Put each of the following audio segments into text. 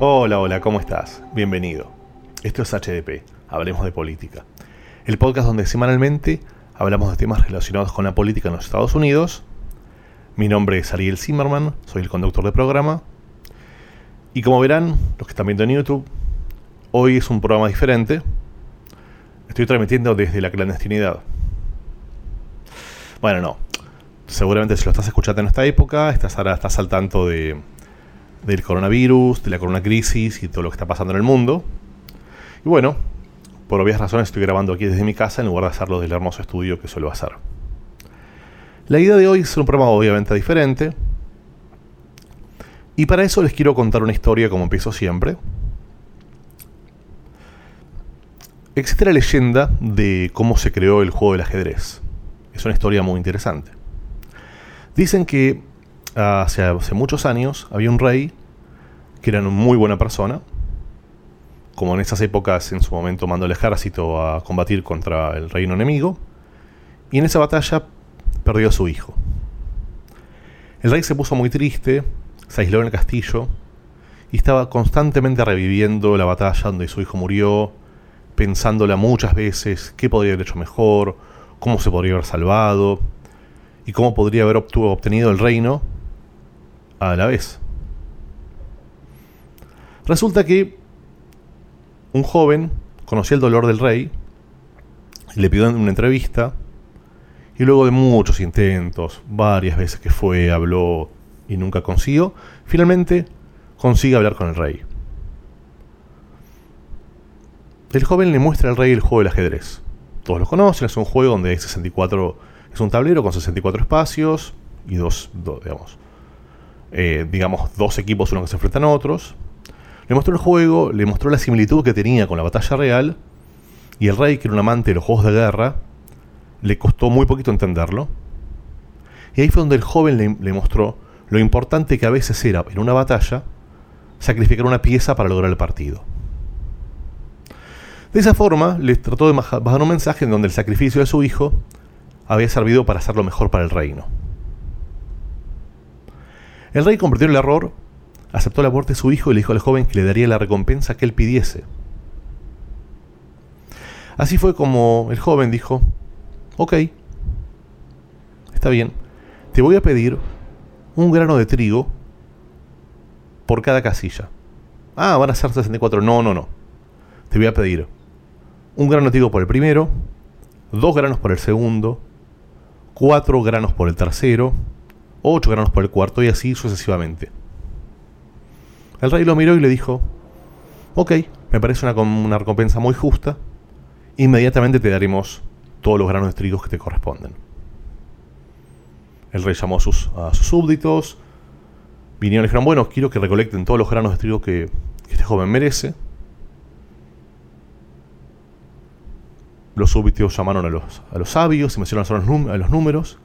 Hola, hola, ¿cómo estás? Bienvenido. Esto es HDP, Hablemos de Política. El podcast donde semanalmente hablamos de temas relacionados con la política en los Estados Unidos. Mi nombre es Ariel Zimmerman, soy el conductor del programa. Y como verán, los que están viendo en YouTube, hoy es un programa diferente. Estoy transmitiendo desde la clandestinidad. Bueno, no. Seguramente si lo estás escuchando en esta época, estás ahora estás al tanto de, del coronavirus, de la corona crisis y todo lo que está pasando en el mundo. Y bueno, por obvias razones estoy grabando aquí desde mi casa en lugar de hacerlo desde el hermoso estudio que suelo hacer. La idea de hoy es un programa obviamente diferente. Y para eso les quiero contar una historia como empiezo siempre. Existe la leyenda de cómo se creó el juego del ajedrez. Es una historia muy interesante. Dicen que hace, muchos años había un rey que era una muy buena persona, como en esas épocas en su momento mandó el ejército a combatir contra el reino enemigo, y en esa batalla perdió a su hijo. El rey se puso muy triste, se aisló en el castillo y estaba constantemente reviviendo la batalla donde su hijo murió, pensándola muchas veces qué podría haber hecho mejor, cómo se podría haber salvado y cómo podría haber obtenido el reino a la vez. Resulta que un joven conocía el dolor del rey, le pidió una entrevista, y luego de muchos intentos, varias veces que fue, habló y nunca consiguió, finalmente consigue hablar con el rey. El joven le muestra al rey el juego del ajedrez. Todos lo conocen, es un juego donde hay 64, es un tablero con 64 espacios y dos, digamos, eh, digamos, dos equipos uno que se enfrentan a otros. Le mostró el juego, le mostró la similitud que tenía con la batalla real, y el rey, que era un amante de los juegos de guerra, le costó muy poquito entenderlo. Y ahí fue donde el joven le, mostró lo importante que a veces era, en una batalla, sacrificar una pieza para lograr el partido. De esa forma, le trató de bajar un mensaje en donde el sacrificio de su hijo había servido para hacer lo mejor para el reino. El rey comprendió el error aceptó la muerte de su hijo y le dijo al joven que le daría la recompensa que él pidiese. Así fue como el joven dijo, ok, está bien, te voy a pedir un grano de trigo por cada casilla. Ah, van a ser 64. No, no, no. Te voy a pedir un grano de trigo por el primero, dos granos por el segundo, cuatro granos por el tercero, ocho granos por el cuarto y así sucesivamente. El rey lo miró y le dijo, ok, me parece una, una recompensa muy justa, inmediatamente te daremos todos los granos de trigo que te corresponden. El rey llamó a sus, súbditos, vinieron y dijeron, bueno, quiero que recolecten todos los granos de trigo que, este joven merece. Los súbditos llamaron a los, a los sabios y mencionaron a los números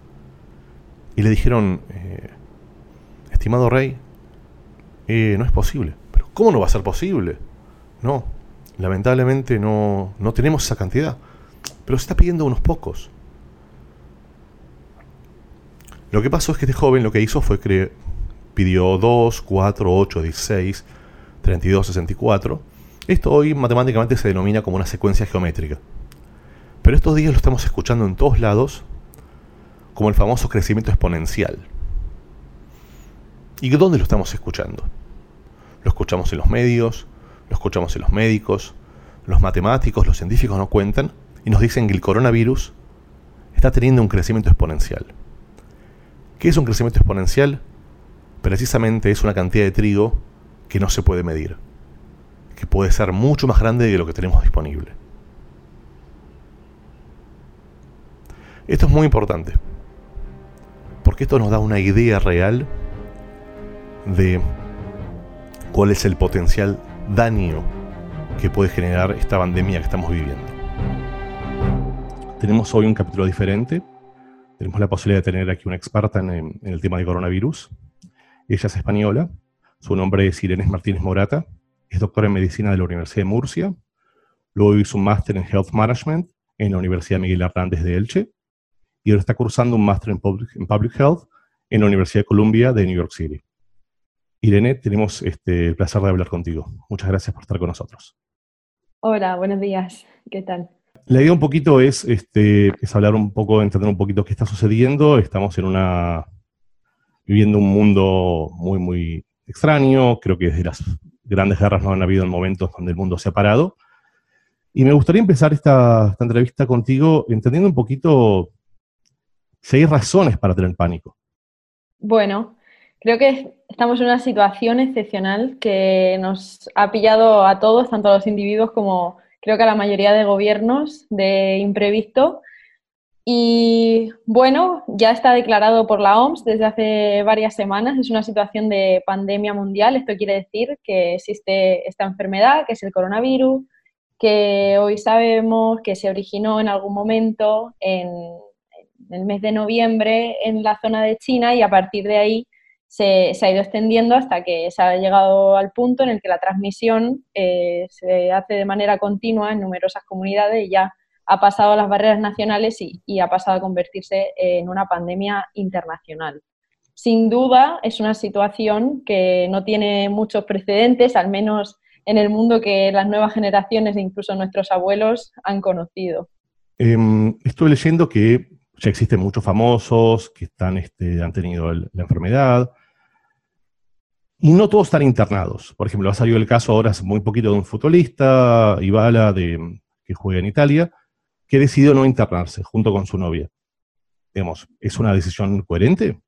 y le dijeron, eh, estimado rey, eh, no es posible. Pero ¿cómo no va a ser posible? No, lamentablemente no, no tenemos esa cantidad. Pero se está pidiendo unos pocos. Lo que pasó es que este joven lo que hizo fue que pidió 2, 4, 8, 16, 32, 64. Esto hoy matemáticamente se denomina como una secuencia geométrica. Pero estos días lo estamos escuchando en todos lados como el famoso crecimiento exponencial. ¿Y dónde lo estamos escuchando? Lo escuchamos en los medios, lo escuchamos en los médicos, los matemáticos, los científicos nos cuentan y nos dicen que el coronavirus está teniendo un crecimiento exponencial. ¿Qué es un crecimiento exponencial? Precisamente es una cantidad de trigo que no se puede medir, que puede ser mucho más grande de lo que tenemos disponible. Esto es muy importante, porque esto nos da una idea real de cuál es el potencial daño que puede generar esta pandemia que estamos viviendo. Tenemos hoy un capítulo diferente. Tenemos la posibilidad de tener aquí una experta en, el tema de coronavirus. Ella es española. Su nombre es Irene Martínez Morata. Es doctora en medicina de la Universidad de Murcia. Luego hizo un máster en Health Management en la Universidad Miguel Hernández de Elche. Y ahora está cursando un máster en Public, en Public Health en la Universidad de Columbia de New York City. Irene, tenemos este, el placer de hablar contigo. Muchas gracias por estar con nosotros. Hola, buenos días. ¿Qué tal? La idea un poquito es, este, es hablar un poco, entender un poquito qué está sucediendo. Estamos en una viviendo un mundo muy, muy extraño. Creo que desde las grandes guerras no han habido momentos donde el mundo se ha parado. Y me gustaría empezar esta, esta entrevista contigo entendiendo un poquito hay razones para tener pánico. Bueno, creo que estamos en una situación excepcional que nos ha pillado a todos, tanto a los individuos como creo que a la mayoría de gobiernos, de imprevisto. Y bueno, ya está declarado por la OMS desde hace varias semanas, es una situación de pandemia mundial. Esto quiere decir que existe esta enfermedad, que es el coronavirus, que hoy sabemos que se originó en algún momento en, el mes de noviembre en la zona de China y a partir de ahí se, ha ido extendiendo hasta que se ha llegado al punto en el que la transmisión eh, se hace de manera continua en numerosas comunidades y ya ha pasado a las barreras nacionales y, ha pasado a convertirse en una pandemia internacional. Sin duda es una situación que no tiene muchos precedentes, al menos en el mundo que las nuevas generaciones e incluso nuestros abuelos han conocido. Em, estoy leyendo que ya existen muchos famosos que están, este, han tenido la enfermedad. Y no todos están internados. Por ejemplo, ha salido el caso ahora hace muy poquito de un futbolista, Ibala, que juega en Italia, que decidió no internarse junto con su novia. Digamos, ¿es una decisión coherente?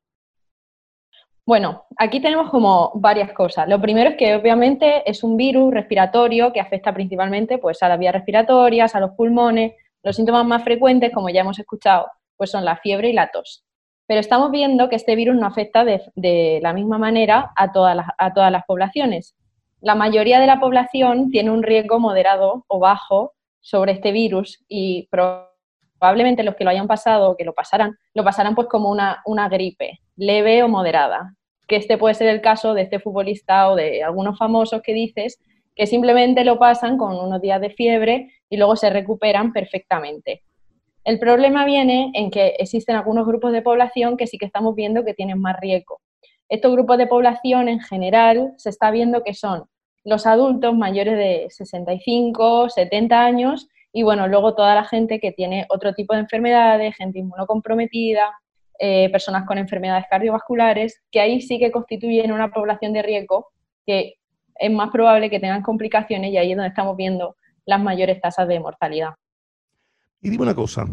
Bueno, aquí tenemos como varias cosas. Lo primero es que obviamente es un virus respiratorio que afecta principalmente pues, a las vías respiratorias, a los pulmones. Los síntomas más frecuentes, como ya hemos escuchado, pues son la fiebre y la tos. Pero estamos viendo que este virus no afecta de, la misma manera a todas, las, a todas las poblaciones. La mayoría de la población tiene un riesgo moderado o bajo sobre este virus y probablemente los que lo hayan pasado o que lo pasarán, lo pasarán pues como una, una gripe, leve o moderada. Que este puede ser el caso de este futbolista o de algunos famosos que dices que simplemente lo pasan con unos días de fiebre y luego se recuperan perfectamente. El problema viene en que existen algunos grupos de población que sí que estamos viendo que tienen más riesgo. Estos grupos de población en general se está viendo que son los adultos mayores de 65, 70 años y bueno, luego toda la gente que tiene otro tipo de enfermedades, gente inmunocomprometida, eh, personas con enfermedades cardiovasculares, que ahí sí que constituyen una población de riesgo que es más probable que tengan complicaciones y ahí es donde estamos viendo las mayores tasas de mortalidad. Y dime una cosa,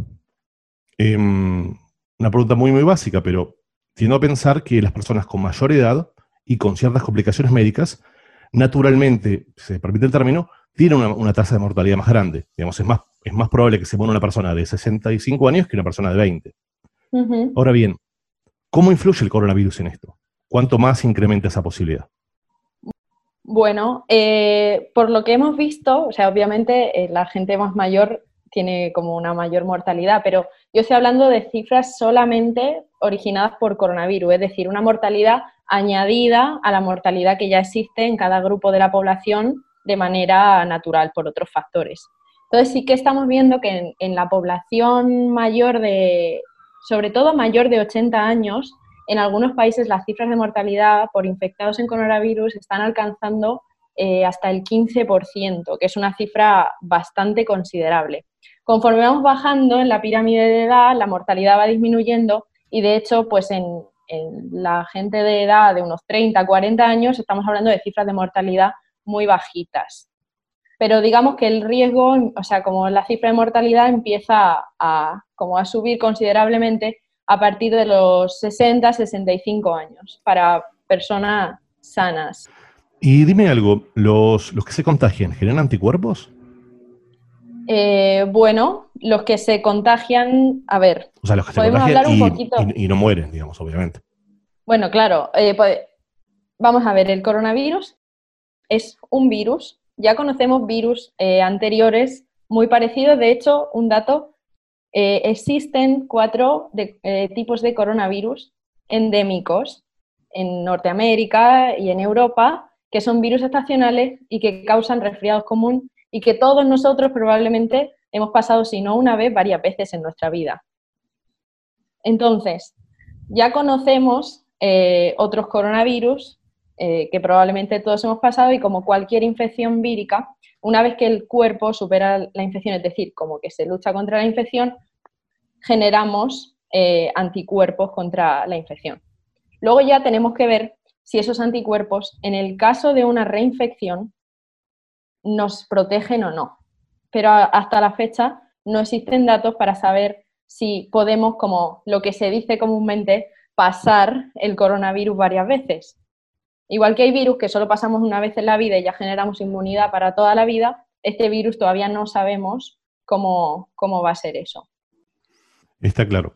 em, una pregunta muy, muy básica, pero tiendo a pensar que las personas con mayor edad y con ciertas complicaciones médicas, naturalmente, si se permite el término, tienen una, tasa de mortalidad más grande. Digamos, es más, es más probable que se muera una persona de 65 años que una persona de 20. Ahora bien, ¿cómo influye el coronavirus en esto? ¿Cuánto más incrementa esa posibilidad? Bueno, eh, por lo que hemos visto, o sea, obviamente eh, la gente más mayor tiene como una mayor mortalidad, pero yo estoy hablando de cifras solamente originadas por coronavirus, es decir, una mortalidad añadida a la mortalidad que ya existe en cada grupo de la población de manera natural por otros factores. Entonces sí que estamos viendo que en, la población mayor de, sobre todo mayor de 80 años, en algunos países las cifras de mortalidad por infectados en coronavirus están alcanzando eh, hasta el 15%, que es una cifra bastante considerable. Conforme vamos bajando en la pirámide de edad, la mortalidad va disminuyendo y de hecho, pues en, la gente de edad de unos 30, 40 años estamos hablando de cifras de mortalidad muy bajitas. Pero digamos que el riesgo, o sea, como la cifra de mortalidad empieza a, como a subir considerablemente a partir de los 60, 65 años para personas sanas. Y dime algo, ¿los, los que se contagian generan anticuerpos? Eh, bueno, los que se contagian, a ver. O sea, los que se contagian y, no mueren, digamos, obviamente. Bueno, claro. Eh, pues, vamos a ver, el coronavirus es un virus. Ya conocemos virus eh, anteriores muy parecidos. De hecho, un dato, existen cuatro tipos de coronavirus endémicos en Norteamérica y en Europa, que son virus estacionales y que causan resfriados comunes y que todos nosotros probablemente hemos pasado, si no una vez, varias veces en nuestra vida. Entonces, ya conocemos eh, otros coronavirus eh, que probablemente todos hemos pasado y como cualquier infección vírica, una vez que el cuerpo supera la infección, es decir, como que se lucha contra la infección, generamos eh, anticuerpos contra la infección. Luego ya tenemos que ver si esos anticuerpos, en el caso de una reinfección, nos protegen o no. Pero hasta la fecha no existen datos para saber si podemos, como lo que se dice comúnmente, pasar el coronavirus varias veces. Igual que hay virus que solo pasamos una vez en la vida y ya generamos inmunidad para toda la vida, este virus todavía no sabemos cómo, cómo va a ser eso. Está claro.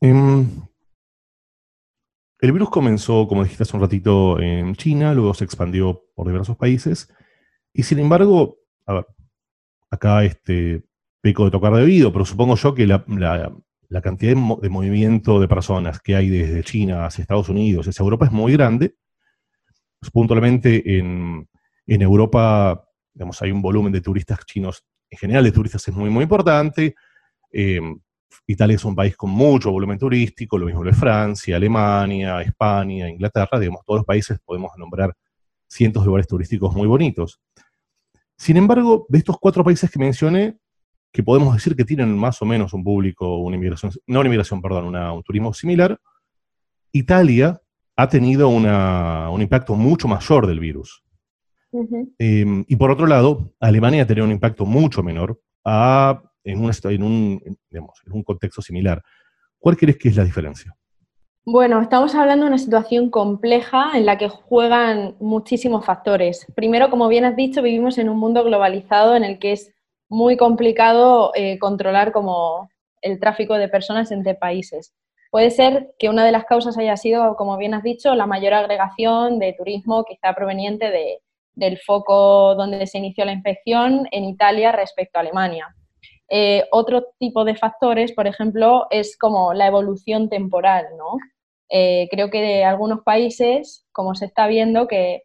Em, el virus comenzó, como dijiste hace un ratito, en China, luego se expandió por diversos países, y sin embargo, a ver, acá este, peco de tocar de oído, pero supongo yo que la, cantidad de, movimiento de personas que hay desde China hacia Estados Unidos, hacia Europa, es muy grande. Pues, puntualmente en, Europa, digamos, hay un volumen de turistas chinos, en general de turistas es muy, muy importante. Em, Italia es un país con mucho volumen turístico, lo mismo de Francia, Alemania, España, Inglaterra, digamos, todos los países podemos nombrar cientos de lugares turísticos muy bonitos. Sin embargo, de estos cuatro países que mencioné, que podemos decir que tienen más o menos un público, una inmigración, no una inmigración, perdón, un turismo similar, Italia ha tenido un impacto mucho mayor del virus. Em, y por otro lado, Alemania ha tenido un impacto mucho menor en, un, en un contexto similar. ¿Cuál crees que es la diferencia? Bueno, estamos hablando de una situación compleja en la que juegan muchísimos factores. Primero, como bien has dicho, vivimos en un mundo globalizado en el que es muy complicado eh, controlar como el tráfico de personas entre países. Puede ser que una de las causas haya sido, como bien has dicho, la mayor agregación de turismo quizá proveniente de, del foco donde se inició la infección en Italia respecto a Alemania. Eh, otro tipo de factores, por ejemplo, es como la evolución temporal, ¿no? Eh, creo que de algunos países, como se está viendo, que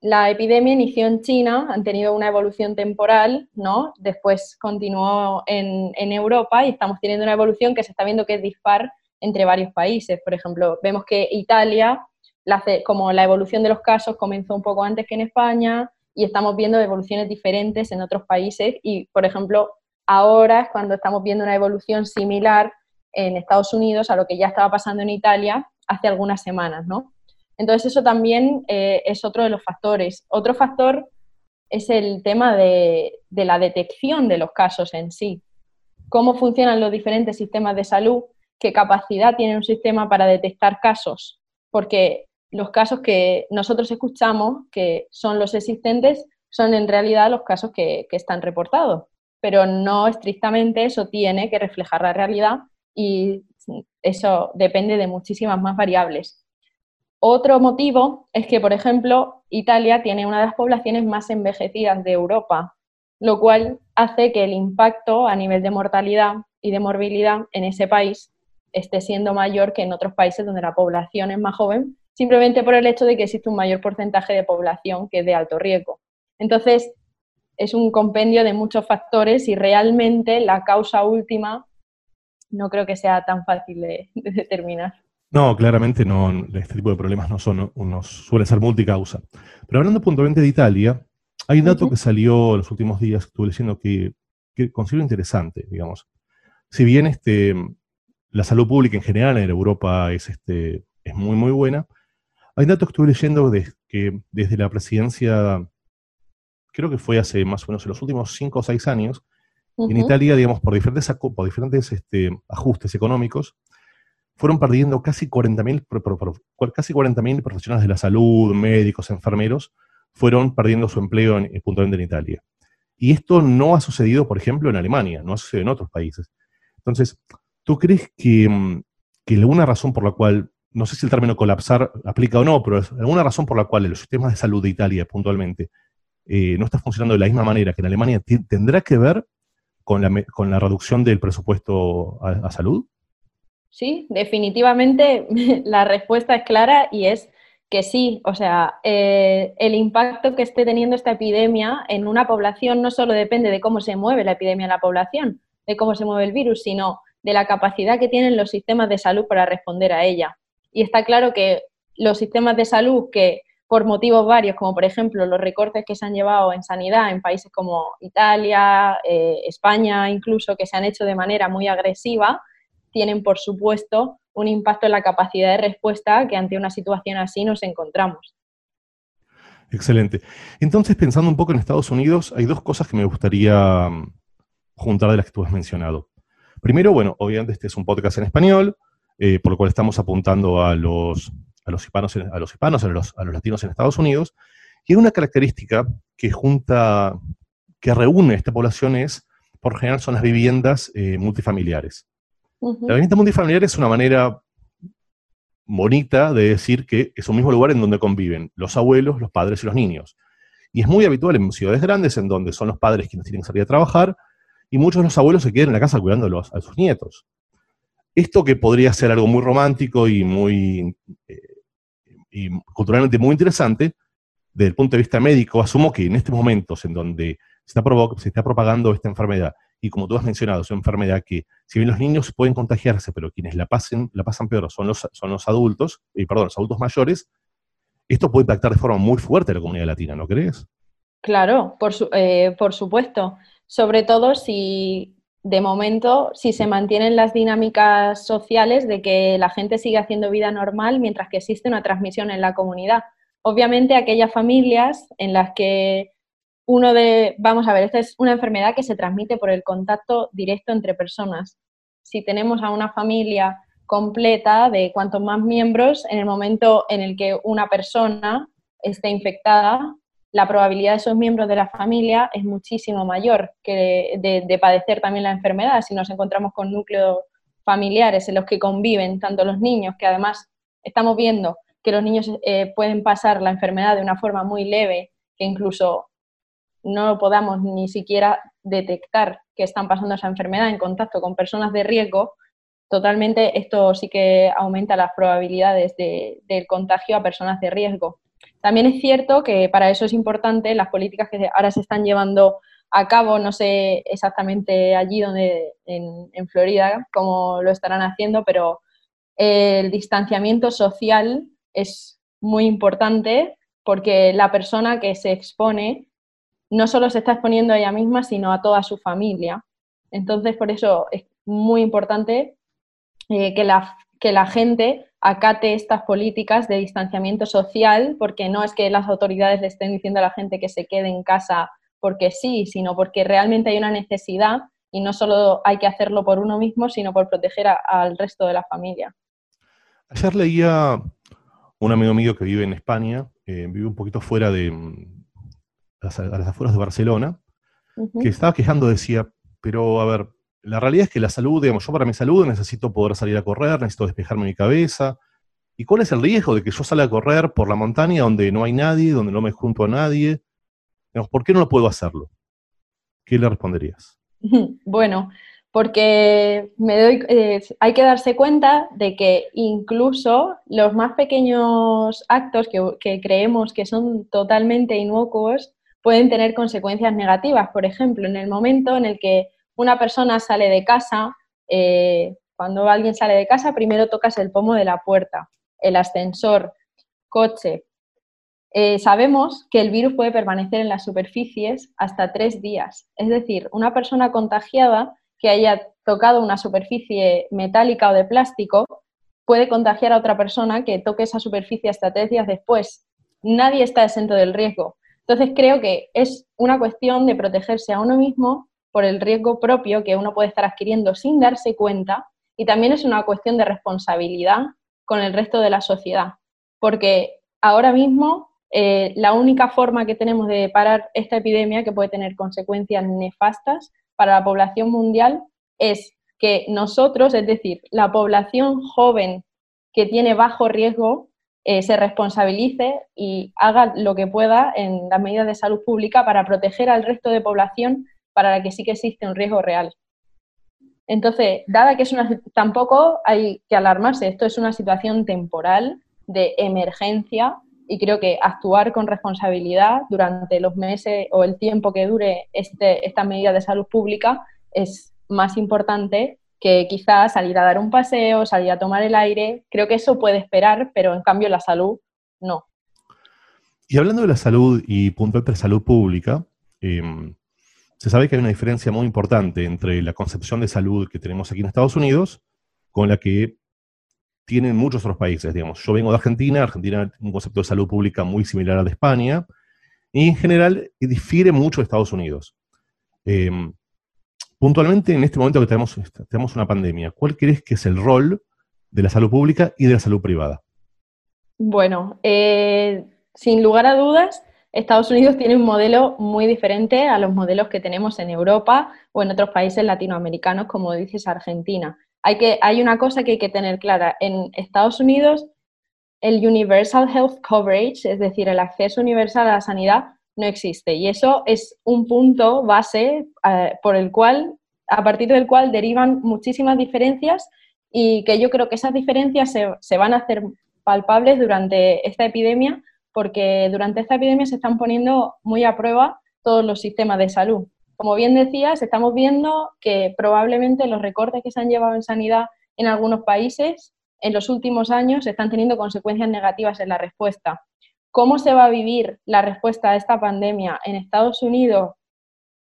la epidemia inició en China, han tenido una evolución temporal, ¿no? Después continuó en, Europa y estamos teniendo una evolución que se está viendo que es dispar entre varios países. Por ejemplo, vemos que Italia, como la evolución de los casos comenzó un poco antes que en España y estamos viendo evoluciones diferentes en otros países y, por ejemplo, Ahora es cuando estamos viendo una evolución similar en Estados Unidos a lo que ya estaba pasando en Italia hace algunas semanas, ¿no? Entonces eso también eh, es otro de los factores. Otro factor es el tema de, la detección de los casos en sí. Cómo funcionan los diferentes sistemas de salud, qué capacidad tiene un sistema para detectar casos, porque los casos que nosotros escuchamos, que son los existentes, son en realidad los casos que están reportados pero no estrictamente eso tiene que reflejar la realidad y eso depende de muchísimas más variables. Otro motivo es que, por ejemplo, Italia tiene una de las poblaciones más envejecidas de Europa, lo cual hace que el impacto a nivel de mortalidad y de morbilidad en ese país esté siendo mayor que en otros países donde la población es más joven, simplemente por el hecho de que existe un mayor porcentaje de población que es de alto riesgo. Entonces, es un compendio de muchos factores y realmente la causa última no creo que sea tan fácil de, determinar. No, claramente no, este tipo de problemas no son, unos, suele ser multicausa. Pero hablando puntualmente de Italia, hay un dato que salió en los últimos días, que estuve leyendo, que, que considero interesante, digamos. Si bien este, la salud pública en general en Europa es, este, es muy, muy buena, hay un dato que estuve leyendo de, que desde la presidencia creo que fue hace más o menos en los últimos cinco o seis años, en Italia, digamos, por diferentes, por diferentes este, ajustes económicos, fueron perdiendo casi 40.000 casi 40 profesionales de la salud, médicos, enfermeros, fueron perdiendo su empleo en, puntualmente en Italia. Y esto no ha sucedido, por ejemplo, en Alemania, no ha sucedido en otros países. Entonces, ¿tú crees que, mm, que alguna razón por la cual, no sé si el término colapsar aplica o no, pero alguna razón por la cual los sistemas de salud de Italia puntualmente eh, no está funcionando de la misma manera que en Alemania, ¿tendrá que ver con la, con la reducción del presupuesto a, salud? Sí, definitivamente la respuesta es clara y es que sí, o sea, eh, el impacto que esté teniendo esta epidemia en una población no solo depende de cómo se mueve la epidemia en la población, de cómo se mueve el virus, sino de la capacidad que tienen los sistemas de salud para responder a ella. Y está claro que los sistemas de salud que por motivos varios, como por ejemplo los recortes que se han llevado en sanidad en países como Italia, eh, España incluso, que se han hecho de manera muy agresiva, tienen por supuesto un impacto en la capacidad de respuesta que ante una situación así nos encontramos. Excelente. Entonces, pensando un poco en Estados Unidos, hay dos cosas que me gustaría mm, juntar de las que tú has mencionado. Primero, bueno, obviamente este es un podcast en español, eh, por lo cual estamos apuntando a los, a los hispanos, a los hispanos, a los, a los latinos en Estados Unidos. Y una característica que junta, que reúne esta población es, por general, son las viviendas eh, multifamiliares. La vivienda multifamiliar es una manera bonita de decir que es un mismo lugar en donde conviven los abuelos, los padres y los niños. Y es muy habitual en ciudades grandes en donde son los padres quienes tienen que salir a trabajar y muchos de los abuelos se quedan en la casa cuidando a sus nietos. Esto que podría ser algo muy romántico y muy eh, y culturalmente muy interesante, desde el punto de vista médico, asumo que en estos momentos en donde se está, se está propagando esta enfermedad y como tú has mencionado, es una enfermedad que, si bien los niños pueden contagiarse, pero quienes la, pasen, la pasan peor son los, son los adultos, y perdón, los adultos mayores, esto puede impactar de forma muy fuerte a la comunidad latina, ¿no crees? Claro, por, eh, por supuesto. Sobre todo si, de momento, si se mantienen las dinámicas sociales de que la gente sigue haciendo vida normal mientras que existe una transmisión en la comunidad. Obviamente, aquellas familias en las que uno de, vamos a ver, esta es una enfermedad que se transmite por el contacto directo entre personas. Si tenemos a una familia completa de cuantos más miembros, en el momento en el que una persona esté infectada, la probabilidad de esos miembros de la familia es muchísimo mayor que de, padecer también la enfermedad. Si nos encontramos con núcleos familiares en los que conviven tanto los niños, que además estamos viendo que los niños eh, pueden pasar la enfermedad de una forma muy leve, que incluso no podamos ni siquiera detectar que están pasando esa enfermedad en contacto con personas de riesgo, totalmente esto sí que aumenta las probabilidades del contagio a personas de riesgo. También es cierto que para eso es importante las políticas que ahora se están llevando a cabo, no sé exactamente allí donde en, Florida cómo lo estarán haciendo, pero el distanciamiento social es muy importante porque la persona que se expone no solo se está exponiendo a ella misma, sino a toda su familia. Entonces, por eso es muy importante eh, que, la, que la gente acate estas políticas de distanciamiento social, porque no es que las autoridades le estén diciendo a la gente que se quede en casa porque sí, sino porque realmente hay una necesidad y no solo hay que hacerlo por uno mismo, sino por proteger al resto de la familia. Ayer leía un amigo mío que vive en España, eh, vive un poquito fuera de, a las afueras de Barcelona, que estaba quejando, decía, pero a ver, la realidad es que la salud, digamos, yo para mi salud necesito poder salir a correr, necesito despejarme mi cabeza. ¿Y cuál es el riesgo de que yo salga a correr por la montaña donde no hay nadie, donde no me junto a nadie? ¿Por qué no lo puedo hacerlo? ¿Qué le responderías? Bueno, porque me doy, eh, hay que darse cuenta de que incluso los más pequeños actos que, que creemos que son totalmente inocuos pueden tener consecuencias negativas. Por ejemplo, en el momento en el que una persona sale de casa, eh, cuando alguien sale de casa, primero tocas el pomo de la puerta, el ascensor, coche. Eh, sabemos que el virus puede permanecer en las superficies hasta tres días. Es decir, una persona contagiada que haya tocado una superficie metálica o de plástico puede contagiar a otra persona que toque esa superficie hasta tres días después. Nadie está exento del riesgo. Entonces creo que es una cuestión de protegerse a uno mismo por el riesgo propio que uno puede estar adquiriendo sin darse cuenta y también es una cuestión de responsabilidad con el resto de la sociedad, porque ahora mismo eh, la única forma que tenemos de parar esta epidemia que puede tener consecuencias nefastas para la población mundial es que nosotros, es decir, la población joven que tiene bajo riesgo, eh, se responsabilice y haga lo que pueda en las medidas de salud pública para proteger al resto de población para la que sí que existe un riesgo real. Entonces, dada que es una tampoco hay que alarmarse, esto es una situación temporal de emergencia y creo que actuar con responsabilidad durante los meses o el tiempo que dure este, esta medida de salud pública es más importante que quizás salir a dar un paseo, salir a tomar el aire, creo que eso puede esperar, pero en cambio la salud no. Y hablando de la salud y puntualmente de salud pública, em, se sabe que hay una diferencia muy importante entre la concepción de salud que tenemos aquí en Estados Unidos con la que tienen muchos otros países, digamos. Yo vengo de Argentina, Argentina tiene un concepto de salud pública muy similar al de España, y en general difiere mucho de Estados Unidos. Em, puntualmente, en este momento que tenemos, tenemos una pandemia, ¿cuál crees que es el rol de la salud pública y de la salud privada? Bueno, eh, sin lugar a dudas, Estados Unidos tiene un modelo muy diferente a los modelos que tenemos en Europa o en otros países latinoamericanos, como dices Argentina. Hay, que, hay una cosa que hay que tener clara. En Estados Unidos, el Universal Health Coverage, es decir, el acceso universal a la sanidad, no existe. Y eso es un punto base eh, por el cual, a partir del cual derivan muchísimas diferencias y que yo creo que esas diferencias se, se van a hacer palpables durante esta epidemia, porque durante esta epidemia se están poniendo muy a prueba todos los sistemas de salud. Como bien decías, estamos viendo que probablemente los recortes que se han llevado en sanidad en algunos países en los últimos años están teniendo consecuencias negativas en la respuesta. ¿Cómo se va a vivir la respuesta a esta pandemia en Estados Unidos?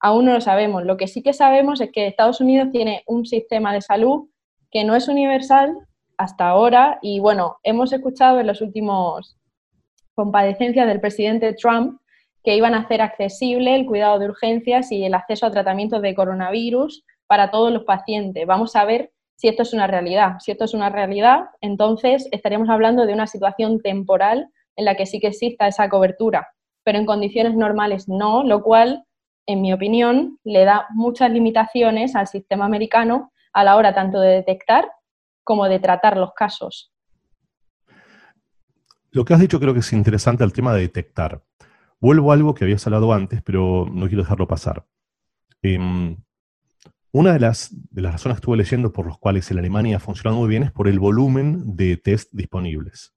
Aún no lo sabemos. Lo que sí que sabemos es que Estados Unidos tiene un sistema de salud que no es universal hasta ahora y bueno, hemos escuchado en los últimos compadecencias del presidente Trump que iban a hacer accesible el cuidado de urgencias y el acceso a tratamientos de coronavirus para todos los pacientes. Vamos a ver si esto es una realidad. Si esto es una realidad, entonces estaríamos hablando de una situación temporal en la que sí que exista esa cobertura, pero en condiciones normales no, lo cual, en mi opinión, le da muchas limitaciones al sistema americano a la hora tanto de detectar como de tratar los casos. Lo que has dicho creo que es interesante el tema de detectar. Vuelvo a algo que habías hablado antes, pero no quiero dejarlo pasar. Em, una de las, de las razones que estuve leyendo por las cuales en Alemania ha funcionado muy bien es por el volumen de test disponibles.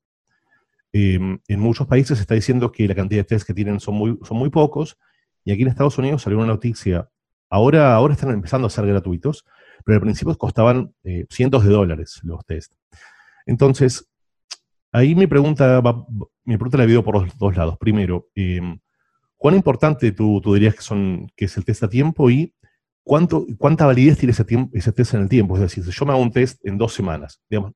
Em, en muchos países se está diciendo que la cantidad de test que tienen son muy, son muy pocos, y aquí en Estados Unidos salió una noticia, ahora, ahora están empezando a ser gratuitos, pero al principio costaban eh, cientos de dólares los test. Entonces, ahí mi pregunta, va, mi pregunta la he por los dos lados. Primero, em, ¿cuán importante tú, dirías que, son, que es el test a tiempo y cuánto, cuánta validez tiene ese, test en el tiempo? Es decir, si yo me hago un test en dos semanas, digamos,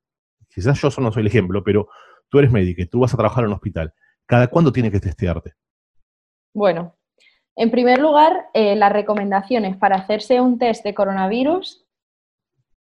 quizás yo no soy el ejemplo, pero tú eres médico y tú vas a trabajar en un hospital, ¿cada cuándo tiene que testearte? Bueno, en primer lugar, eh, las recomendaciones para hacerse un test de coronavirus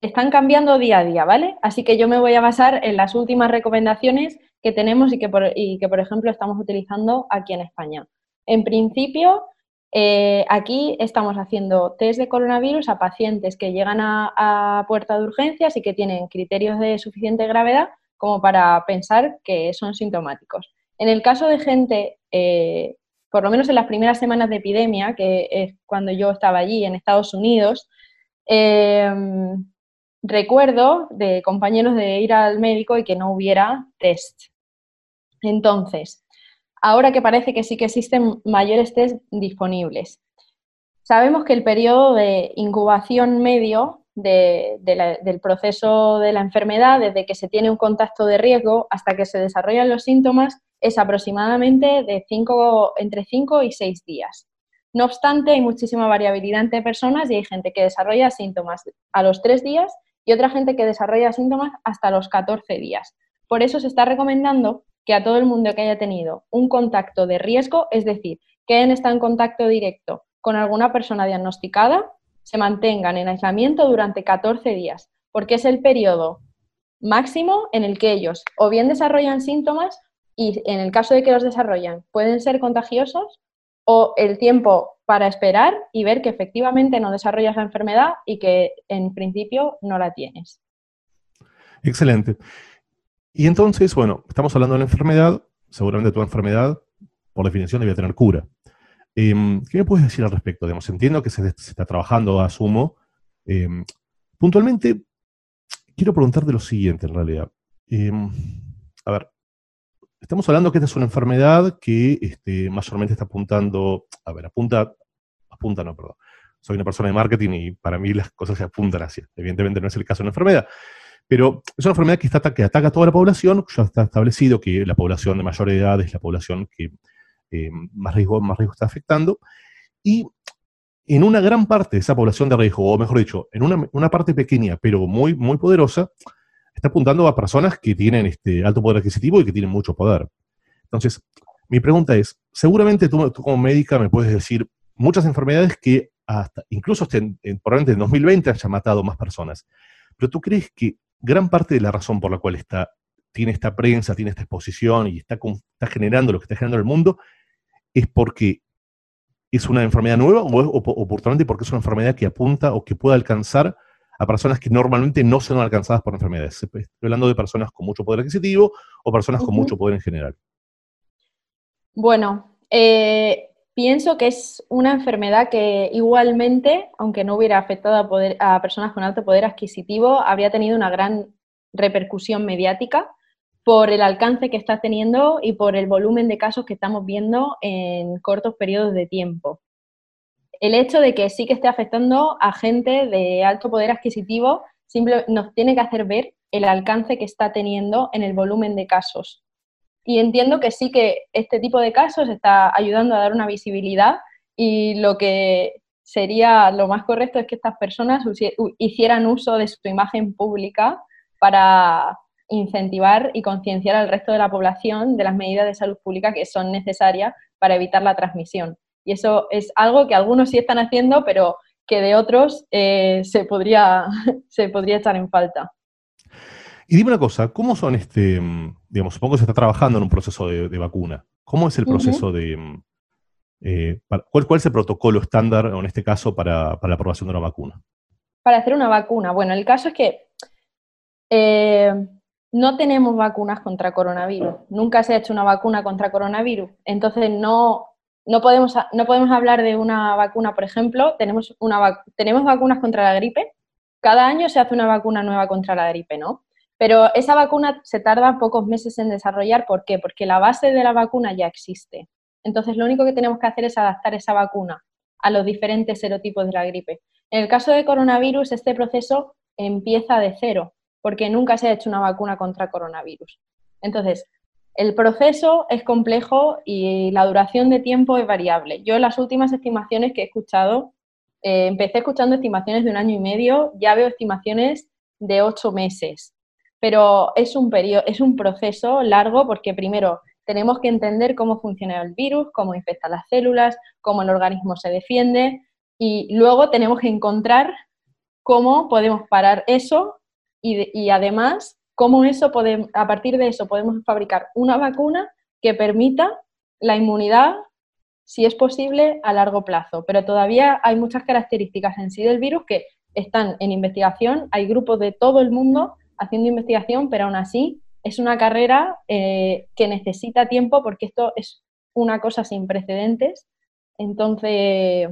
están cambiando día a día, ¿vale? Así que yo me voy a basar en las últimas recomendaciones que tenemos y que, por, que, por ejemplo, estamos utilizando aquí en España. En principio, eh, aquí estamos haciendo test de coronavirus a pacientes que llegan a, puerta de urgencias y que tienen criterios de suficiente gravedad como para pensar que son sintomáticos. En el caso de gente, eh, por lo menos en las primeras semanas de epidemia, que es cuando yo estaba allí en Estados Unidos, eh, recuerdo de compañeros de ir al médico y que no hubiera test. Entonces, ahora que parece que sí que existen mayores test disponibles, sabemos que el periodo de incubación medio del proceso de la enfermedad, desde que se tiene un contacto de riesgo hasta que se desarrollan los síntomas, es aproximadamente de cinco, entre 5 y 6 días. No obstante, hay muchísima variabilidad entre personas y hay gente que desarrolla síntomas a los 3 días y otra gente que desarrolla síntomas hasta los 14 días. Por eso se está recomendando que a todo el mundo que haya tenido un contacto de riesgo, es decir, que hayan estado en contacto directo con alguna persona diagnosticada, se mantengan en aislamiento durante 14 días, porque es el periodo máximo en el que ellos o bien desarrollan síntomas y en el caso de que los desarrollan pueden ser contagiosos el tiempo para esperar y ver que efectivamente no desarrollas la enfermedad y que en principio no la tienes. Excelente. Y entonces, bueno, estamos hablando de la enfermedad, seguramente tu enfermedad, por definición, debe tener cura. Em, ¿Qué me puedes decir al respecto? Digamos, entiendo que se, está trabajando, asumo. Em, puntualmente, quiero preguntarte lo siguiente, en realidad. Em, a ver, estamos hablando que esta es una enfermedad que este, mayormente está apuntando, a ver, apunta, apunta, no, perdón, soy una persona de marketing y para mí las cosas se apuntan así. Evidentemente no es el caso de una enfermedad. Pero es una enfermedad que, está, que ataca a toda la población, ya está establecido que la población de mayor edad es la población que eh, más, riesgo, más riesgo está afectando. Y en una gran parte de esa población de riesgo, o mejor dicho, en una, parte pequeña, pero muy, muy poderosa, está apuntando a personas que tienen este alto poder adquisitivo y que tienen mucho poder. Entonces, mi pregunta es, seguramente tú, como médica me puedes decir muchas enfermedades que hasta, incluso en, probablemente en 2020 haya matado más personas, pero tú crees que gran parte de la razón por la cual está, tiene esta prensa, tiene esta exposición y está, está generando lo que está generando el mundo, es porque es una enfermedad nueva o, o, porque es una enfermedad que apunta o que puede alcanzar a personas que normalmente no son alcanzadas por enfermedades. Estoy hablando de personas con mucho poder adquisitivo o personas con mucho poder en general. Bueno, eh, pienso que es una enfermedad que igualmente, aunque no hubiera afectado a, personas con alto poder adquisitivo, habría tenido una gran repercusión mediática por el alcance que está teniendo y por el volumen de casos que estamos viendo en cortos periodos de tiempo. El hecho de que sí que esté afectando a gente de alto poder adquisitivo nos tiene que hacer ver el alcance que está teniendo en el volumen de casos. Y entiendo que sí que este tipo de casos está ayudando a dar una visibilidad y lo que sería lo más correcto es que estas personas hicieran uso de su imagen pública para incentivar y concienciar al resto de la población de las medidas de salud pública que son necesarias para evitar la transmisión. Y eso es algo que algunos sí están haciendo, pero que de otros eh, se, podría, se podría echar en falta. Y dime una cosa, ¿cómo son este, mm, digamos, supongo que se está trabajando en un proceso de, vacuna? ¿Cómo es el proceso de, mm, eh, ¿cuál, ¿cuál, es el protocolo estándar, en este caso, para, la aprobación de una vacuna? Para hacer una vacuna, bueno, el caso es que eh, no tenemos vacunas contra coronavirus, nunca se ha hecho una vacuna contra coronavirus, entonces no, no, podemos, no podemos hablar de una vacuna, por ejemplo, tenemos, una, tenemos vacunas contra la gripe, cada año se hace una vacuna nueva contra la gripe, ¿no? Pero esa vacuna se tarda pocos meses en desarrollar. ¿Por qué? Porque la base de la vacuna ya existe. Entonces, lo único que tenemos que hacer es adaptar esa vacuna a los diferentes serotipos de la gripe. En el caso de coronavirus, este proceso empieza de cero, porque nunca se ha hecho una vacuna contra coronavirus. Entonces, el proceso es complejo y la duración de tiempo es variable. Yo las últimas estimaciones que he escuchado, eh, empecé escuchando estimaciones de un año y medio, ya veo estimaciones de ocho meses pero es un, periodo, es un proceso largo porque primero tenemos que entender cómo funciona el virus, cómo infecta las células, cómo el organismo se defiende y luego tenemos que encontrar cómo podemos parar eso y, además cómo eso a partir de eso podemos fabricar una vacuna que permita la inmunidad, si es posible, a largo plazo. Pero todavía hay muchas características en sí del virus que están en investigación, hay grupos de todo el mundo haciendo investigación, pero aún así es una carrera eh, que necesita tiempo porque esto es una cosa sin precedentes. Entonces,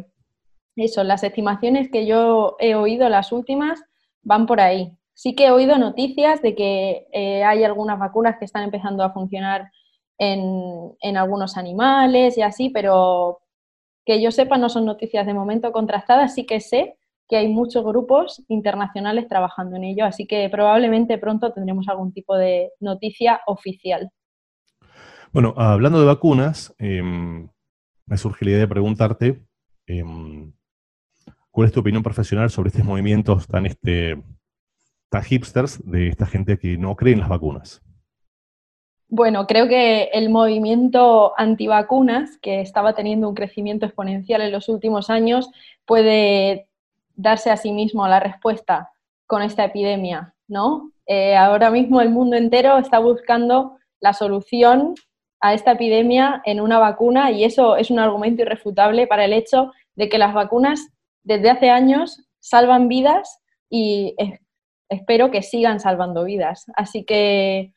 eso, las estimaciones que yo he oído, las últimas, van por ahí. Sí que he oído noticias de que eh, hay algunas vacunas que están empezando a funcionar en, en algunos animales y así, pero que yo sepa no son noticias de momento contrastadas, sí que sé que hay muchos grupos internacionales trabajando en ello, así que probablemente pronto tendremos algún tipo de noticia oficial. Bueno, hablando de vacunas, em, me surge la idea de preguntarte em, cuál es tu opinión profesional sobre estos movimientos tan, este, tan hipsters de esta gente que no cree en las vacunas. Bueno, creo que el movimiento antivacunas, que estaba teniendo un crecimiento exponencial en los últimos años, puede darse a sí mismo la respuesta con esta epidemia, ¿no? Eh, ahora mismo el mundo entero está buscando la solución a esta epidemia en una vacuna y eso es un argumento irrefutable para el hecho de que las vacunas desde hace años salvan vidas y espero que sigan salvando vidas. Así que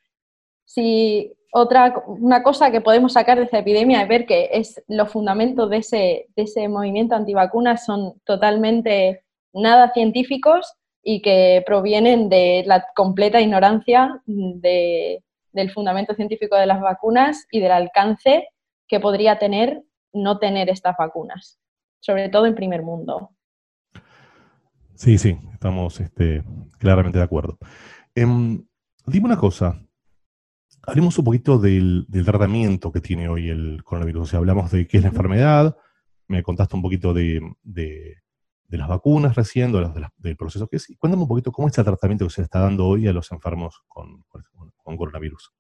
si otra una cosa que podemos sacar de esta epidemia es ver que es los fundamentos de ese, de ese movimiento antivacunas son totalmente nada científicos y que provienen de la completa ignorancia del fundamento científico de las vacunas y del alcance que podría tener no tener estas vacunas, sobre todo en primer mundo. Sí, sí, estamos este, claramente de acuerdo. Em, dime una cosa, hablemos un poquito del, tratamiento que tiene hoy el coronavirus. O sea, hablamos de qué es la enfermedad, me contaste un poquito de, las vacunas recién, del proceso que es. Y cuéntame un poquito cómo es el tratamiento que se está dando hoy a los enfermos con, coronavirus.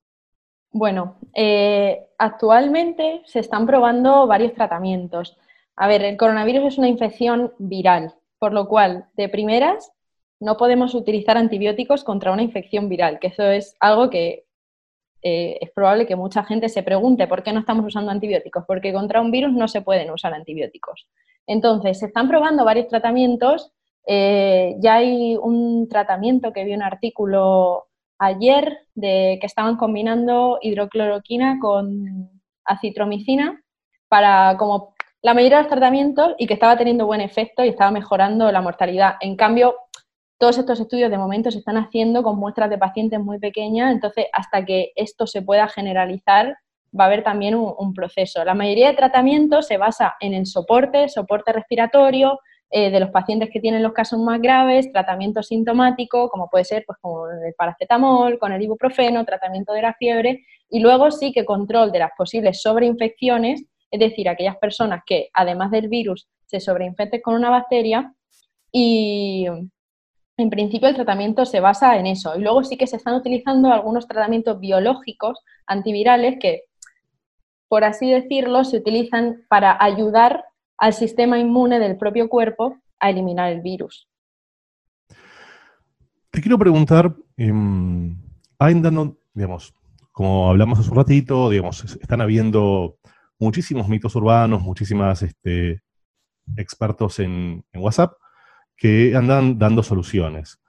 Bueno, eh, actualmente se están probando varios tratamientos. A ver, el coronavirus es una infección viral, por lo cual, de primeras, no podemos utilizar antibióticos contra una infección viral, que eso es algo que eh, es probable que mucha gente se pregunte por qué no estamos usando antibióticos, porque contra un virus no se pueden usar antibióticos. Entonces, se están probando varios tratamientos. Eh, ya hay un tratamiento que vi un artículo ayer de que estaban combinando hidrocloroquina con acitromicina para como la mayoría de los tratamientos y que estaba teniendo buen efecto y estaba mejorando la mortalidad. En cambio, todos estos estudios de momento se están haciendo con muestras de pacientes muy pequeñas, entonces hasta que esto se pueda generalizar va a haber también un, proceso. La mayoría de tratamientos se basa en el soporte, soporte respiratorio eh, de los pacientes que tienen los casos más graves, tratamiento sintomático, como puede ser pues, con el paracetamol, con el ibuprofeno, tratamiento de la fiebre, y luego sí que control de las posibles sobreinfecciones, es decir, aquellas personas que además del virus se sobreinfecten con una bacteria y, en principio el tratamiento se basa en eso. Y luego sí que se están utilizando algunos tratamientos biológicos antivirales que, por así decirlo, se utilizan para ayudar al sistema inmune del propio cuerpo a eliminar el virus. Te quiero preguntar, eh, digamos, como hablamos hace un ratito, digamos, están habiendo muchísimos mitos urbanos, muchísimas este, expertos en WhatsApp que andan dando soluciones.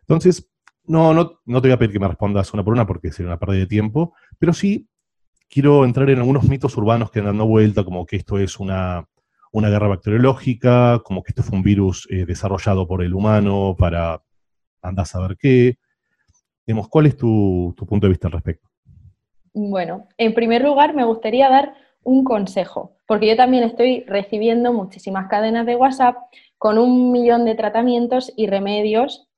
Entonces, no, no, no te voy a pedir que me respondas una por una porque sería una pérdida de tiempo, pero sí quiero entrar en algunos mitos urbanos que andan dando vuelta, como que esto es una, guerra bacteriológica, como que esto fue un virus eh, desarrollado por el humano para andar a saber qué. ¿Cuál es tu, tu punto de vista al respecto? Bueno, en primer lugar me gustaría dar un consejo, porque yo también estoy recibiendo muchísimas cadenas de WhatsApp con un millón de tratamientos y remedios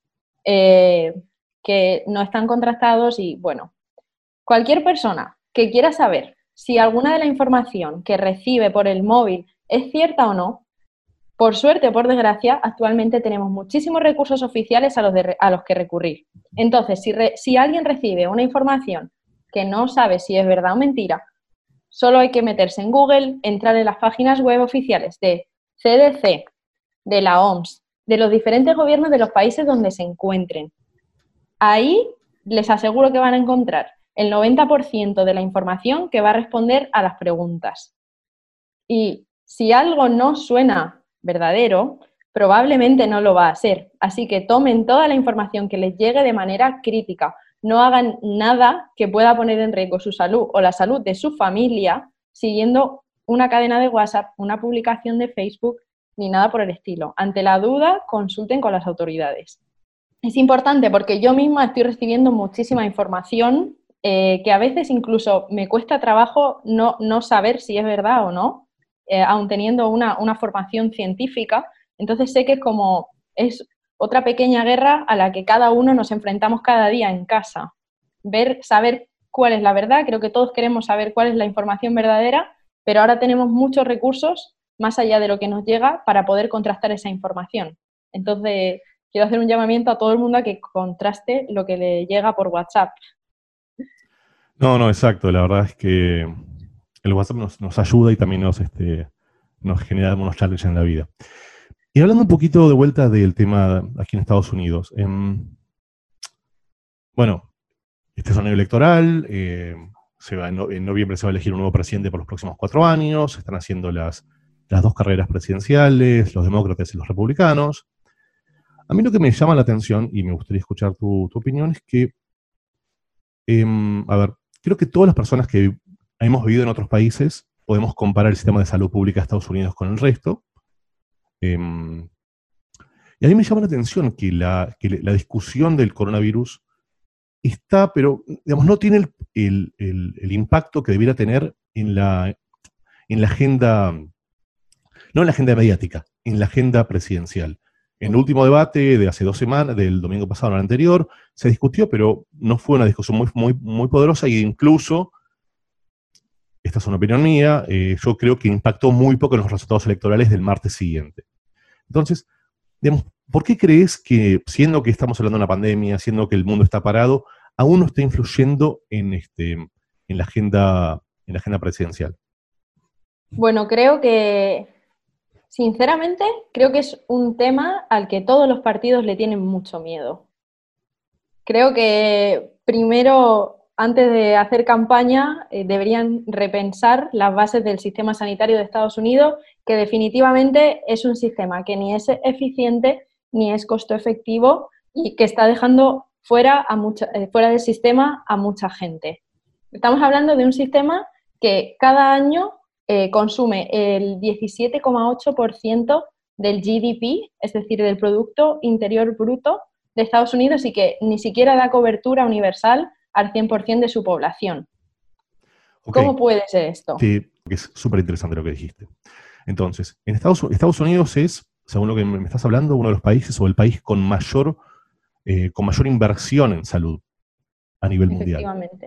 eh, que no están contrastados y bueno, cualquier persona que quiera saber si alguna de la información que recibe por el móvil es cierta o no, por suerte o por desgracia, actualmente tenemos muchísimos recursos oficiales a los, que recurrir. Entonces, si alguien recibe una información que no sabe si es verdad o mentira, solo hay que meterse en Google, entrar en las páginas web oficiales de CDC, de la OMS, de los diferentes gobiernos de los países donde se encuentren. Ahí les aseguro que van a encontrar el 90% de la información que va a responder a las preguntas. Y si algo no suena verdadero, probablemente no lo va a ser. Así que tomen toda la información que les llegue de manera crítica. No hagan nada que pueda poner en riesgo su salud o la salud de su familia siguiendo una cadena de WhatsApp, una publicación de Facebook ni nada por el estilo. Ante la duda, consulten con las autoridades. Es importante porque yo misma estoy recibiendo muchísima información eh, que a veces incluso me cuesta trabajo no, no saber si es verdad o no, eh, aun teniendo una, una, formación científica. Entonces sé que es como es otra pequeña guerra a la que cada uno nos enfrentamos cada día en casa. Ver, saber cuál es la verdad, creo que todos queremos saber cuál es la información verdadera, pero ahora tenemos muchos recursos más allá de lo que nos llega para poder contrastar esa información. Entonces, quiero hacer un llamamiento a todo el mundo a que contraste lo que le llega por WhatsApp. No, no, exacto. La verdad es que el WhatsApp nos, ayuda y también nos, este, nos genera algunos challenges en la vida. Y hablando un poquito de vuelta del tema aquí en Estados Unidos. Em, bueno, este es un año electoral. Eh, en, noviembre se va a elegir un nuevo presidente por los próximos cuatro años. Se están haciendo las las dos carreras presidenciales, los demócratas y los republicanos. A mí lo que me llama la atención, y me gustaría escuchar tu, opinión, es que, em, a ver, creo que todas las personas que hemos vivido en otros países podemos comparar el sistema de salud pública de Estados Unidos con el resto. Em, y a mí me llama la atención que la, discusión del coronavirus está, pero digamos, no tiene el, impacto que debiera tener en la, en la agenda no en la agenda mediática, en la agenda presidencial. En el último debate de hace dos semanas, del domingo pasado, el anterior, se discutió, pero no fue una discusión muy poderosa e incluso, esta es una opinión mía, eh, yo creo que impactó muy poco en los resultados electorales del martes siguiente. Entonces, digamos, ¿por qué crees que, siendo que estamos hablando de una pandemia, siendo que el mundo está parado, aún no está influyendo en, este, en, la, agenda, en la agenda presidencial? Bueno, creo que Sinceramente, creo que es un tema al que todos los partidos le tienen mucho miedo. Creo que primero, antes de hacer campaña, eh, deberían repensar las bases del sistema sanitario de Estados Unidos, que definitivamente es un sistema que ni es eficiente ni es costo efectivo y que está dejando fuera, a eh, fuera del sistema a mucha gente. Estamos hablando de un sistema que cada año eh, consume el 17,8% del GDP, es decir, del Producto Interior Bruto de Estados Unidos y que ni siquiera da cobertura universal al 100% de su población. ¿Cómo puede ser esto? Sí, es súper interesante lo que dijiste. Entonces, en Estados, Estados, Unidos es, según lo que me estás hablando, uno de los países o el país con mayor, eh, con mayor inversión en salud a nivel mundial,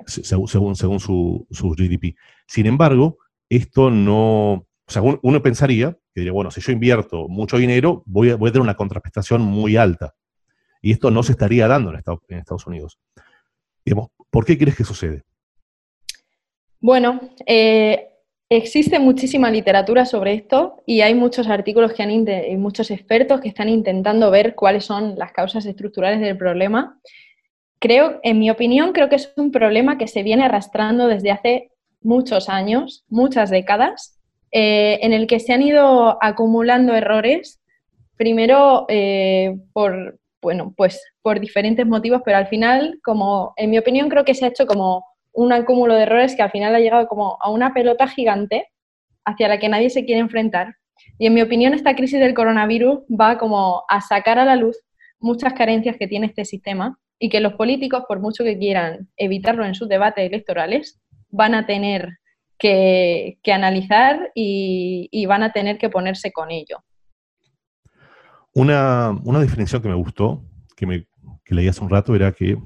según, según, según su, su GDP. Sin embargo, esto no, o sea, uno, pensaría que diría, bueno, si yo invierto mucho dinero, voy a, tener una contraprestación muy alta. Y esto no se estaría dando en Estados, Unidos. Digamos, ¿Por qué crees que sucede? Bueno, eh, existe muchísima literatura sobre esto y hay muchos artículos que han y muchos expertos que están intentando ver cuáles son las causas estructurales del problema. Creo, en mi opinión, creo que es un problema que se viene arrastrando desde hace muchos años, muchas décadas, eh, en el que se han ido acumulando errores, primero eh, por, bueno, pues por diferentes motivos, pero al final, como en mi opinión, creo que se ha hecho como un acúmulo de errores que al final ha llegado como a una pelota gigante hacia la que nadie se quiere enfrentar. Y en mi opinión, esta crisis del coronavirus va como a sacar a la luz muchas carencias que tiene este sistema y que los políticos, por mucho que quieran evitarlo en sus debates electorales, van a tener que, analizar y, van a tener que ponerse con ello. Una, definición que me gustó, que, me, leí hace un rato, era que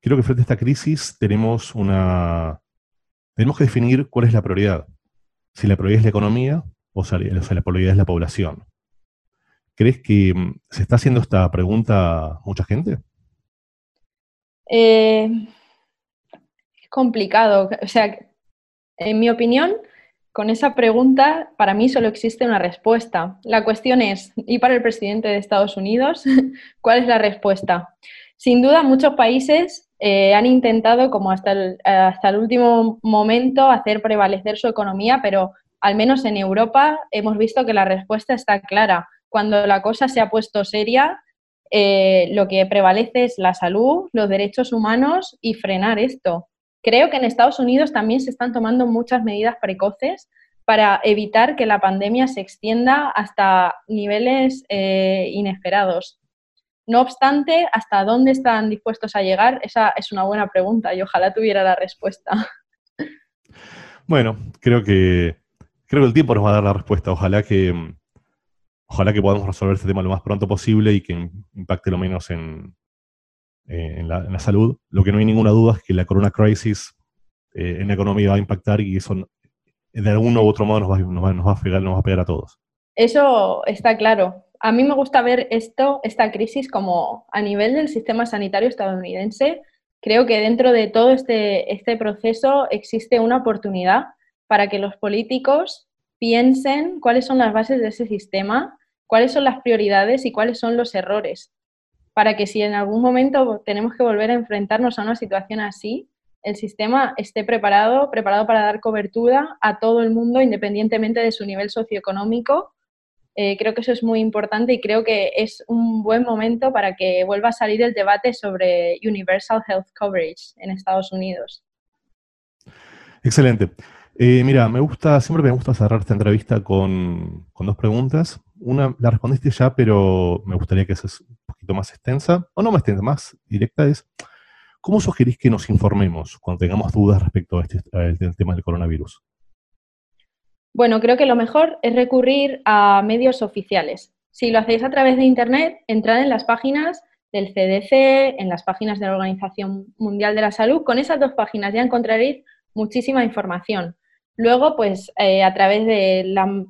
creo que frente a esta crisis tenemos una tenemos que definir cuál es la prioridad. Si la prioridad es la economía o sea, la prioridad es la población. ¿Crees que mm, se está haciendo esta pregunta mucha gente? Eh, complicado. O sea, en mi opinión, con esa pregunta, para mí solo existe una respuesta. La cuestión es, ¿y para el presidente de Estados Unidos? ¿Cuál es la respuesta? Sin duda, muchos países eh, han intentado, como hasta el, hasta el último momento, hacer prevalecer su economía, pero al menos en Europa hemos visto que la respuesta está clara. Cuando la cosa se ha puesto seria, eh, lo que prevalece es la salud, los derechos humanos y frenar esto. Creo que en Estados Unidos también se están tomando muchas medidas precoces para evitar que la pandemia se extienda hasta niveles eh, inesperados. No obstante, ¿hasta dónde están dispuestos a llegar? Esa es una buena pregunta y ojalá tuviera la respuesta. Bueno, creo que, creo que el tiempo nos va a dar la respuesta. Ojalá que, ojalá que podamos resolver este tema lo más pronto posible y que impacte lo menos en, eh, en, la, salud. Lo que no hay ninguna duda es que la corona crisis eh, en la economía va a impactar y eso de algún u otro modo nos va, nos va, a pegar, nos va a pegar a todos. Eso está claro. A mí me gusta ver esto, esta crisis como a nivel del sistema sanitario estadounidense. Creo que dentro de todo este, este proceso existe una oportunidad para que los políticos piensen cuáles son las bases de ese sistema, cuáles son las prioridades y cuáles son los errores para que si en algún momento tenemos que volver a enfrentarnos a una situación así, el sistema esté preparado, preparado para dar cobertura a todo el mundo independientemente de su nivel socioeconómico. Eh, creo que eso es muy importante y creo que es un buen momento para que vuelva a salir el debate sobre Universal Health Coverage en Estados Unidos. Excelente. Eh, mira, me gusta, siempre me gusta cerrar esta entrevista con, con dos preguntas. Una la respondiste ya, pero me gustaría que seas un poquito más extensa, o no más extensa, más directa, es ¿cómo sugerís que nos informemos cuando tengamos dudas respecto a este, tema del coronavirus? Bueno, creo que lo mejor es recurrir a medios oficiales. Si lo hacéis a través de Internet, entrad en las páginas del CDC, en las páginas de la Organización Mundial de la Salud. Con esas dos páginas ya encontraréis muchísima información. Luego, pues eh, a través de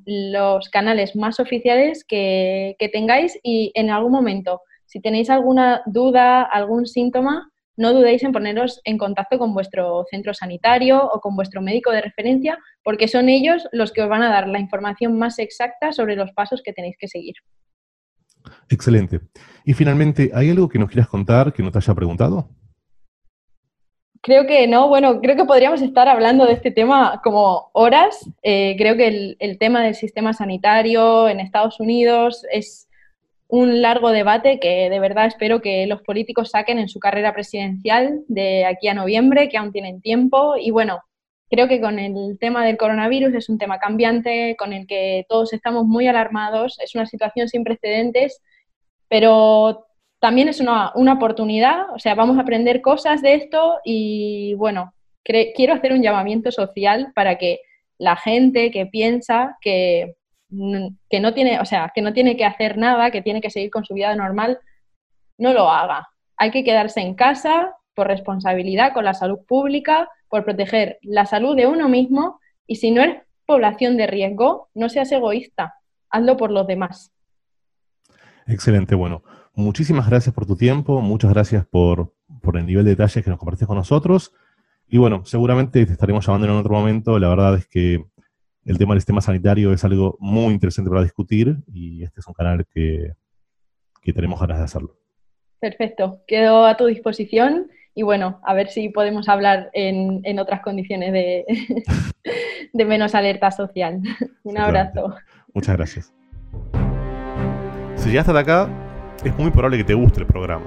los canales más oficiales que, que tengáis y en algún momento, si tenéis alguna duda, algún síntoma, no dudéis en poneros en contacto con vuestro centro sanitario o con vuestro médico de referencia, porque son ellos los que os van a dar la información más exacta sobre los pasos que tenéis que seguir. Excelente. Y finalmente, ¿hay algo que nos quieras contar que no te haya preguntado? Creo que no, bueno, creo que podríamos estar hablando de este tema como horas. Eh, creo que el, el, tema del sistema sanitario en Estados Unidos es un largo debate que de verdad espero que los políticos saquen en su carrera presidencial de aquí a noviembre, que aún tienen tiempo. Y bueno, creo que con el tema del coronavirus es un tema cambiante, con el que todos estamos muy alarmados, es una situación sin precedentes, pero también es una, oportunidad, o sea, vamos a aprender cosas de esto y bueno, quiero hacer un llamamiento social para que la gente que piensa que, que, no tiene, o sea, que no tiene que hacer nada, que tiene que seguir con su vida normal, no lo haga. Hay que quedarse en casa por responsabilidad con la salud pública, por proteger la salud de uno mismo y si no eres población de riesgo, no seas egoísta, hazlo por los demás. Excelente, bueno. Muchísimas gracias por tu tiempo, muchas gracias por, el nivel de detalles que nos compartiste con nosotros. Y bueno, seguramente te estaremos llamando en otro momento. La verdad es que el tema del sistema sanitario es algo muy interesante para discutir y este es un canal que, tenemos ganas de hacerlo. Perfecto, quedo a tu disposición y bueno, a ver si podemos hablar en, otras condiciones de, de menos alerta social. Un abrazo. Muchas gracias. Si llegaste hasta acá, es muy probable que te guste el programa.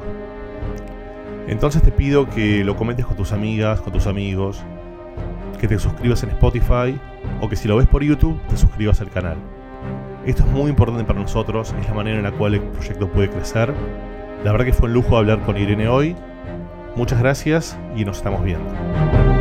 Entonces te pido que lo comentes con tus amigas, con tus amigos, que te suscribas en Spotify o que si lo ves por YouTube te suscribas al canal. Esto es muy importante para nosotros, es la manera en la cual el proyecto puede crecer. La verdad que fue un lujo hablar con Irene hoy. Muchas gracias y nos estamos viendo.